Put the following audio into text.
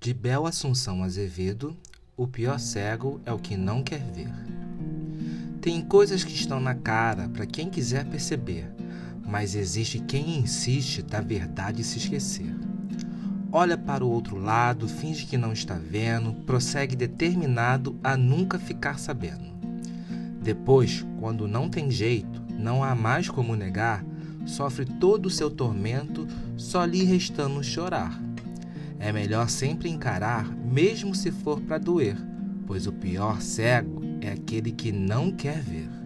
De Bel Assunção Azevedo, o pior cego é o que não quer ver. Tem coisas que estão na cara para quem quiser perceber, mas existe quem insiste da verdade se esquecer. Olha para o outro lado, finge que não está vendo, prossegue determinado a nunca ficar sabendo. Depois, quando não tem jeito, não há mais como negar, sofre todo o seu tormento, só lhe restando chorar. É melhor sempre encarar, mesmo se for para doer, pois o pior cego é aquele que não quer ver.